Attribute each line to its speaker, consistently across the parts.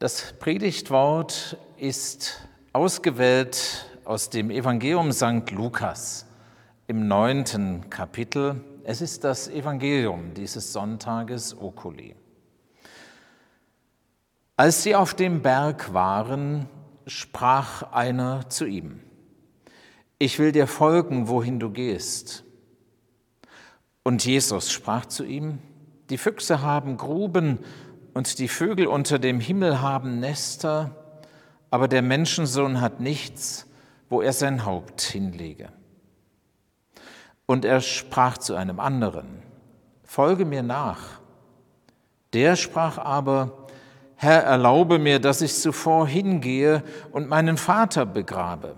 Speaker 1: Das Predigtwort ist ausgewählt aus dem Evangelium St. Lukas im neunten Kapitel. Es ist das Evangelium dieses Sonntages Oculi. Als sie auf dem Berg waren, sprach einer zu ihm, ich will dir folgen, wohin du gehst. Und Jesus sprach zu ihm, die Füchse haben Gruben und die Vögel unter dem Himmel haben Nester, aber der Menschensohn hat nichts, wo er sein Haupt hinlege. Und er sprach zu einem anderen, Folge mir nach. Der sprach aber, Herr, erlaube mir, dass ich zuvor hingehe und meinen Vater begrabe.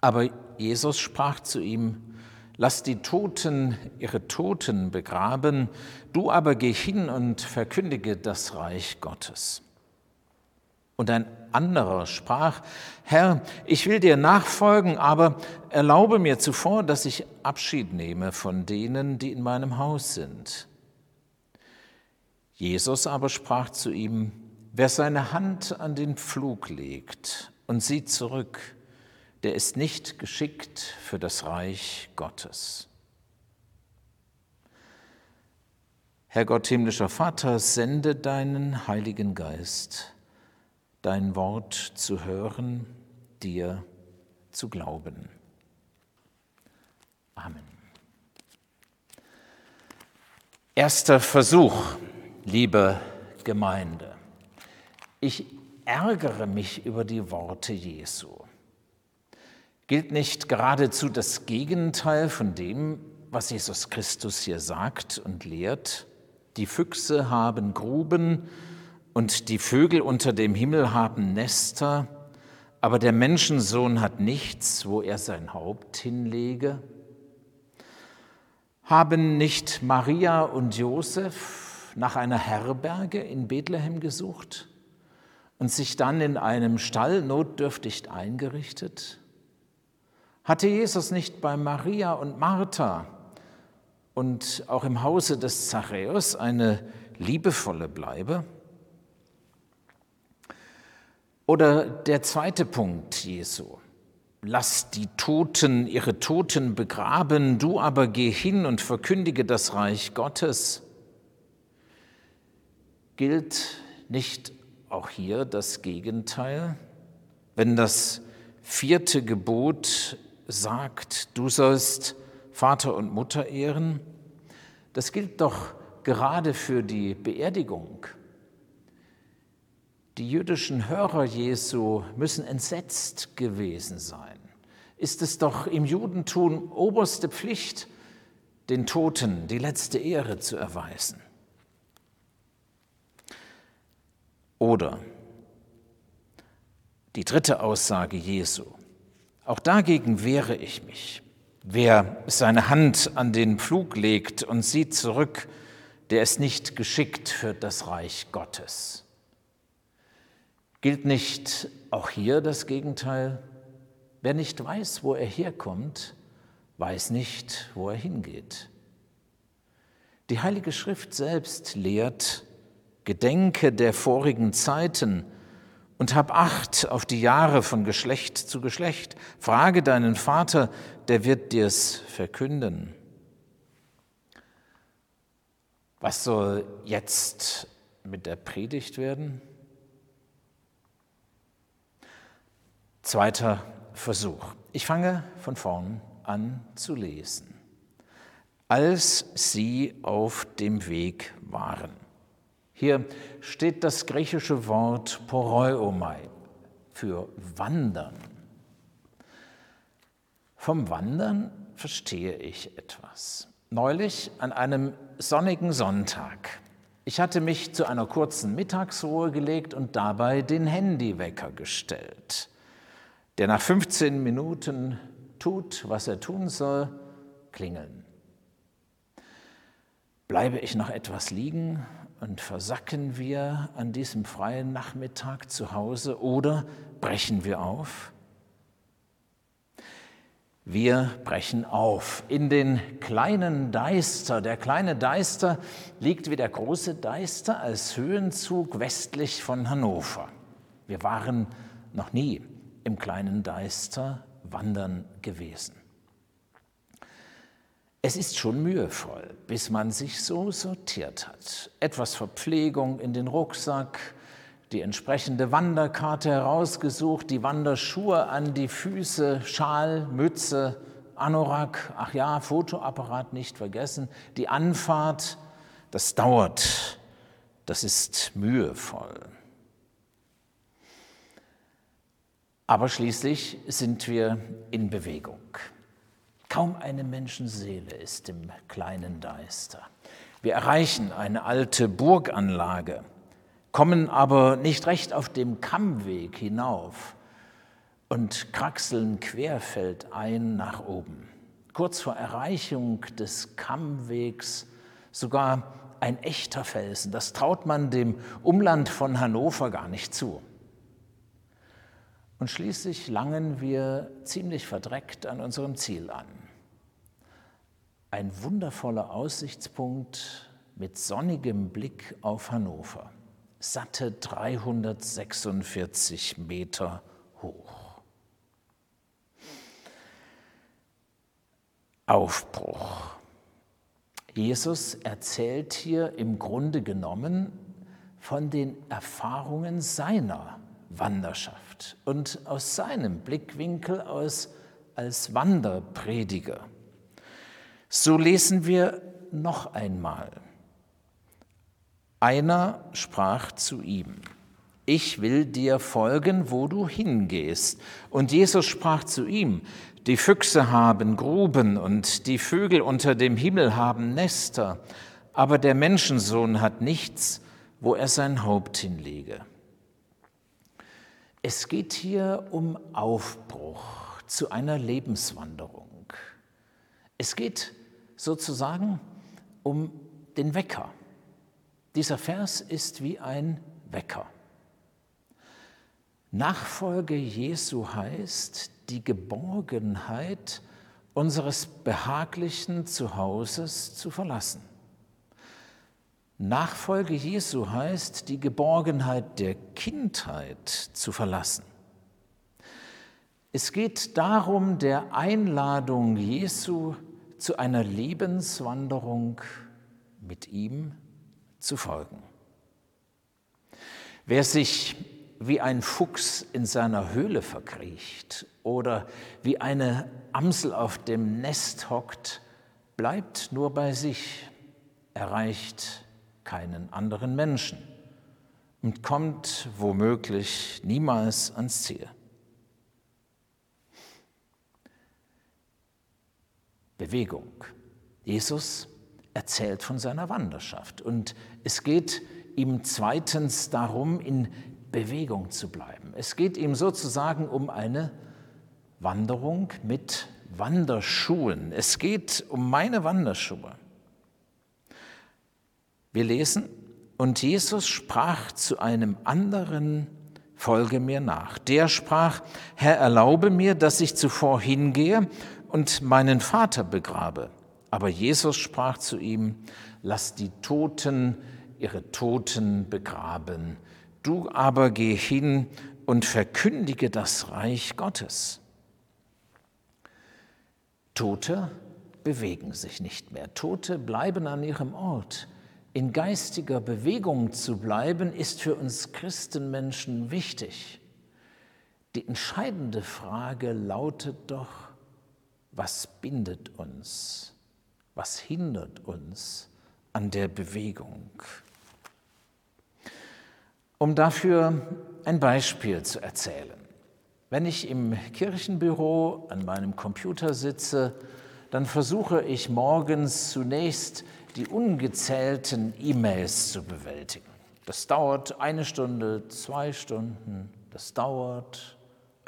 Speaker 1: Aber Jesus sprach zu ihm, Lass die Toten ihre Toten begraben, du aber geh hin und verkündige das Reich Gottes. Und ein anderer sprach, Herr, ich will dir nachfolgen, aber erlaube mir zuvor, dass ich Abschied nehme von denen, die in meinem Haus sind. Jesus aber sprach zu ihm, wer seine Hand an den Pflug legt und sieht zurück, der ist nicht geschickt für das Reich Gottes. Herr Gott, himmlischer Vater, sende deinen Heiligen Geist, dein Wort zu hören, dir zu glauben. Amen. Erster Versuch, liebe Gemeinde. Ich ärgere mich über die Worte Jesu. Gilt nicht geradezu das Gegenteil von dem, was Jesus Christus hier sagt und lehrt? Die Füchse haben Gruben und die Vögel unter dem Himmel haben Nester, aber der Menschensohn hat nichts, wo er sein Haupt hinlege. Haben nicht Maria und Josef nach einer Herberge in Bethlehem gesucht und sich dann in einem Stall notdürftig eingerichtet? Hatte Jesus nicht bei Maria und Martha und auch im Hause des Zachäus eine liebevolle Bleibe? Oder der zweite Punkt Jesu. Lass die Toten ihre Toten begraben, du aber geh hin und verkündige das Reich Gottes. Gilt nicht auch hier das Gegenteil? Wenn das vierte Gebot sagt, du sollst Vater und Mutter ehren, das gilt doch gerade für die Beerdigung. Die jüdischen Hörer Jesu müssen entsetzt gewesen sein. Ist es doch im Judentum oberste Pflicht, den Toten die letzte Ehre zu erweisen? Oder die dritte Aussage Jesu. Auch dagegen wehre ich mich. Wer seine Hand an den Pflug legt und sieht zurück, der ist nicht geschickt für das Reich Gottes. Gilt nicht auch hier das Gegenteil? Wer nicht weiß, wo er herkommt, weiß nicht, wo er hingeht. Die Heilige Schrift selbst lehrt, Gedenke der vorigen Zeiten, und hab Acht auf die Jahre von Geschlecht zu Geschlecht. Frage deinen Vater, der wird dir's verkünden. Was soll jetzt mit der Predigt werden? Zweiter Versuch. Ich fange von vorn an zu lesen. Als sie auf dem Weg waren. Hier steht das griechische Wort poroiomai für wandern. Vom Wandern verstehe ich etwas. Neulich an einem sonnigen Sonntag Ich hatte mich zu einer kurzen Mittagsruhe gelegt und dabei den Handywecker gestellt, der nach 15 Minuten tut, was er tun soll, klingeln. Bleibe ich noch etwas liegen und versacken wir an diesem freien Nachmittag zu Hause oder brechen wir auf? Wir brechen auf in den kleinen Deister. Der kleine Deister liegt wie der große Deister als Höhenzug westlich von Hannover. Wir waren noch nie im kleinen Deister wandern gewesen. Es ist schon mühevoll, bis man sich so sortiert hat. Etwas Verpflegung in den Rucksack, die entsprechende Wanderkarte herausgesucht, die Wanderschuhe an die Füße, Schal, Mütze, Anorak, ach ja, Fotoapparat nicht vergessen, die Anfahrt, das dauert, das ist mühevoll. Aber schließlich sind wir in Bewegung. Kaum eine Menschenseele ist im kleinen Deister. Wir erreichen eine alte Burganlage kommen aber nicht recht auf dem Kammweg hinauf und kraxeln querfeldein nach oben. Kurz vor Erreichung des Kammwegs sogar ein echter Felsen. Das traut man dem Umland von Hannover gar nicht zu. Und schließlich langen wir ziemlich verdreckt an unserem Ziel an. Ein wundervoller Aussichtspunkt mit sonnigem Blick auf Hannover satte 346 Meter hoch. Aufbruch. Jesus erzählt hier im Grunde genommen von den Erfahrungen seiner Wanderschaft und aus seinem Blickwinkel aus als Wanderprediger. So lesen wir noch einmal einer sprach zu ihm, ich will dir folgen, wo du hingehst. Und Jesus sprach zu ihm, die Füchse haben Gruben und die Vögel unter dem Himmel haben Nester, aber der Menschensohn hat nichts, wo er sein Haupt hinlege. Es geht hier um Aufbruch zu einer Lebenswanderung. Es geht sozusagen um den Wecker. Dieser Vers ist wie ein Wecker. Nachfolge Jesu heißt die Geborgenheit unseres behaglichen Zuhauses zu verlassen. Nachfolge Jesu heißt die Geborgenheit der Kindheit zu verlassen. Es geht darum, der Einladung Jesu zu einer Lebenswanderung mit ihm zu folgen. Wer sich wie ein Fuchs in seiner Höhle verkriecht oder wie eine Amsel auf dem Nest hockt, bleibt nur bei sich, erreicht keinen anderen Menschen und kommt womöglich niemals ans Ziel. Bewegung. Jesus erzählt von seiner Wanderschaft. Und es geht ihm zweitens darum, in Bewegung zu bleiben. Es geht ihm sozusagen um eine Wanderung mit Wanderschuhen. Es geht um meine Wanderschuhe. Wir lesen, und Jesus sprach zu einem anderen, folge mir nach. Der sprach, Herr, erlaube mir, dass ich zuvor hingehe und meinen Vater begrabe. Aber Jesus sprach zu ihm, lass die Toten ihre Toten begraben. Du aber geh hin und verkündige das Reich Gottes. Tote bewegen sich nicht mehr. Tote bleiben an ihrem Ort. In geistiger Bewegung zu bleiben, ist für uns Christenmenschen wichtig. Die entscheidende Frage lautet doch, was bindet uns? Was hindert uns an der Bewegung? Um dafür ein Beispiel zu erzählen. Wenn ich im Kirchenbüro an meinem Computer sitze, dann versuche ich morgens zunächst die ungezählten E-Mails zu bewältigen. Das dauert eine Stunde, zwei Stunden, das dauert.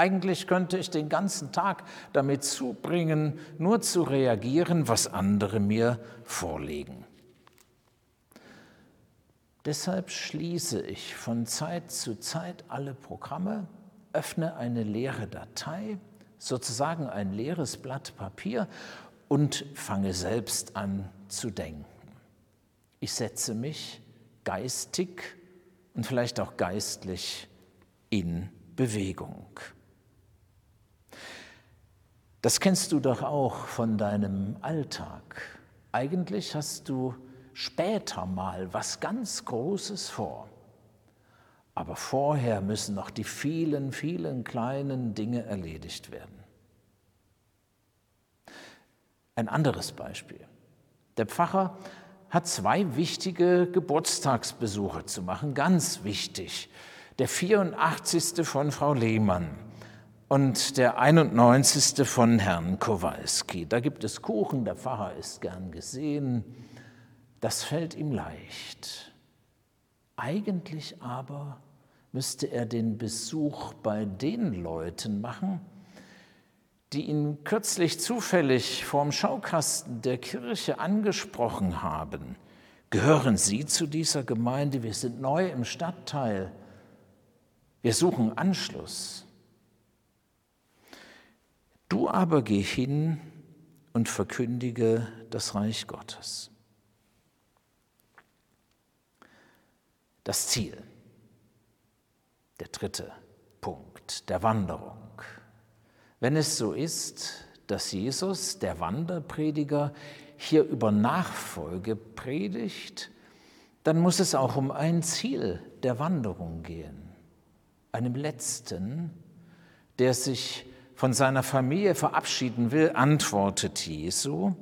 Speaker 1: Eigentlich könnte ich den ganzen Tag damit zubringen, nur zu reagieren, was andere mir vorlegen. Deshalb schließe ich von Zeit zu Zeit alle Programme, öffne eine leere Datei, sozusagen ein leeres Blatt Papier und fange selbst an zu denken. Ich setze mich geistig und vielleicht auch geistlich in Bewegung. Das kennst du doch auch von deinem Alltag. Eigentlich hast du später mal was ganz Großes vor. Aber vorher müssen noch die vielen, vielen kleinen Dinge erledigt werden. Ein anderes Beispiel. Der Pfarrer hat zwei wichtige Geburtstagsbesuche zu machen, ganz wichtig. Der 84. von Frau Lehmann und der 91. von Herrn Kowalski. Da gibt es Kuchen, der Pfarrer ist gern gesehen. Das fällt ihm leicht. Eigentlich aber müsste er den Besuch bei den Leuten machen, die ihn kürzlich zufällig vorm Schaukasten der Kirche angesprochen haben. Gehören Sie zu dieser Gemeinde? Wir sind neu im Stadtteil. Wir suchen Anschluss. Du aber geh hin und verkündige das Reich Gottes. Das Ziel, der dritte Punkt der Wanderung. Wenn es so ist, dass Jesus, der Wanderprediger, hier über Nachfolge predigt, dann muss es auch um ein Ziel der Wanderung gehen, einem letzten, der sich von seiner Familie verabschieden will, antwortet Jesu,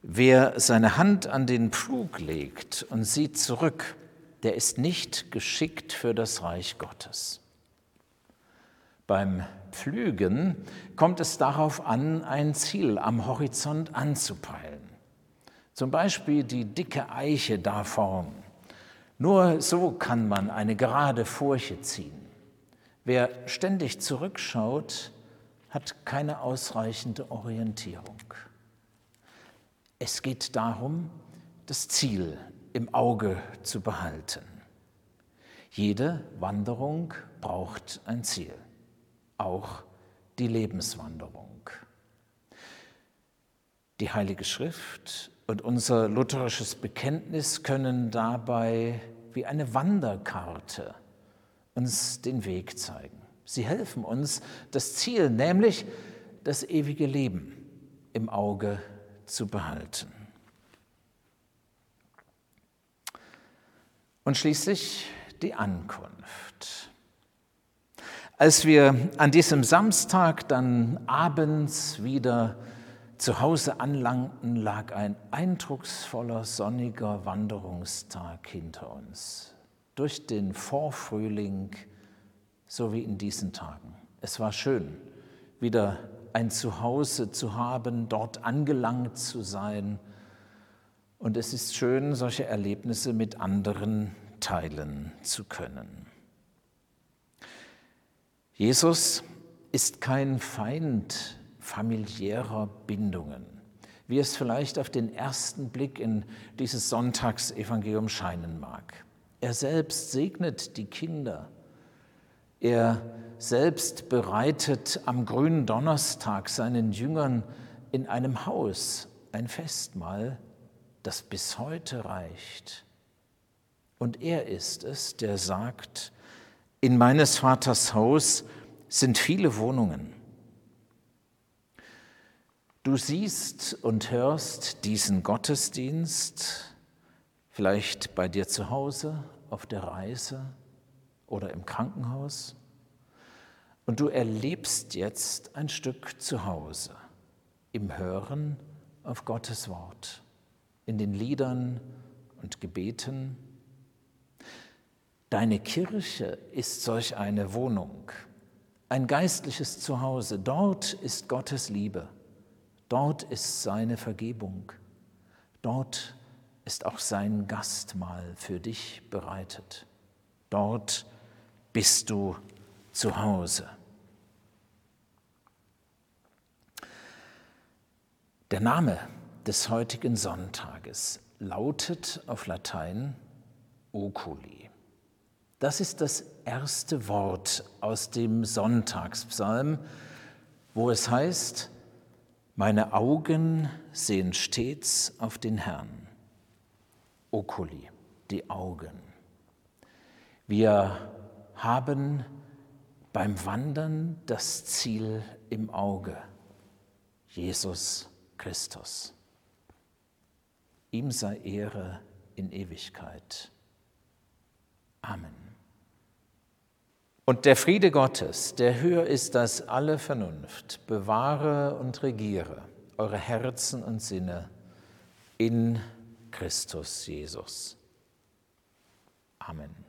Speaker 1: wer seine Hand an den Pflug legt und sieht zurück, der ist nicht geschickt für das Reich Gottes. Beim Pflügen kommt es darauf an, ein Ziel am Horizont anzupeilen. Zum Beispiel die dicke Eiche da vorn. Nur so kann man eine gerade Furche ziehen. Wer ständig zurückschaut, hat keine ausreichende Orientierung. Es geht darum, das Ziel im Auge zu behalten. Jede Wanderung braucht ein Ziel auch die Lebenswanderung. Die Heilige Schrift und unser lutherisches Bekenntnis können dabei wie eine Wanderkarte uns den Weg zeigen. Sie helfen uns, das Ziel, nämlich das ewige Leben, im Auge zu behalten. Und schließlich die Ankunft. Als wir an diesem Samstag dann abends wieder zu Hause anlangten, lag ein eindrucksvoller sonniger Wanderungstag hinter uns. Durch den Vorfrühling, so wie in diesen Tagen. Es war schön, wieder ein Zuhause zu haben, dort angelangt zu sein. Und es ist schön, solche Erlebnisse mit anderen teilen zu können. Jesus ist kein Feind familiärer Bindungen, wie es vielleicht auf den ersten Blick in dieses Sonntagsevangelium scheinen mag. Er selbst segnet die Kinder. Er selbst bereitet am grünen Donnerstag seinen Jüngern in einem Haus ein Festmahl, das bis heute reicht. Und er ist es, der sagt, in meines Vaters Haus sind viele Wohnungen. Du siehst und hörst diesen Gottesdienst vielleicht bei dir zu Hause, auf der Reise oder im Krankenhaus. Und du erlebst jetzt ein Stück zu Hause im Hören auf Gottes Wort, in den Liedern und Gebeten Deine Kirche ist solch eine Wohnung, ein geistliches Zuhause. Dort ist Gottes Liebe, dort ist seine Vergebung, dort ist auch sein Gastmahl für dich bereitet. Dort bist du zu Hause. Der Name des heutigen Sonntages lautet auf Latein Oculi. Das ist das erste Wort aus dem Sonntagspsalm, wo es heißt, meine Augen sehen stets auf den Herrn. Oculi, die Augen. Wir haben beim Wandern das Ziel im Auge, Jesus Christus. Ihm sei Ehre in Ewigkeit. Amen. Und der Friede Gottes, der höher ist als alle Vernunft, bewahre und regiere eure Herzen und Sinne in Christus Jesus. Amen.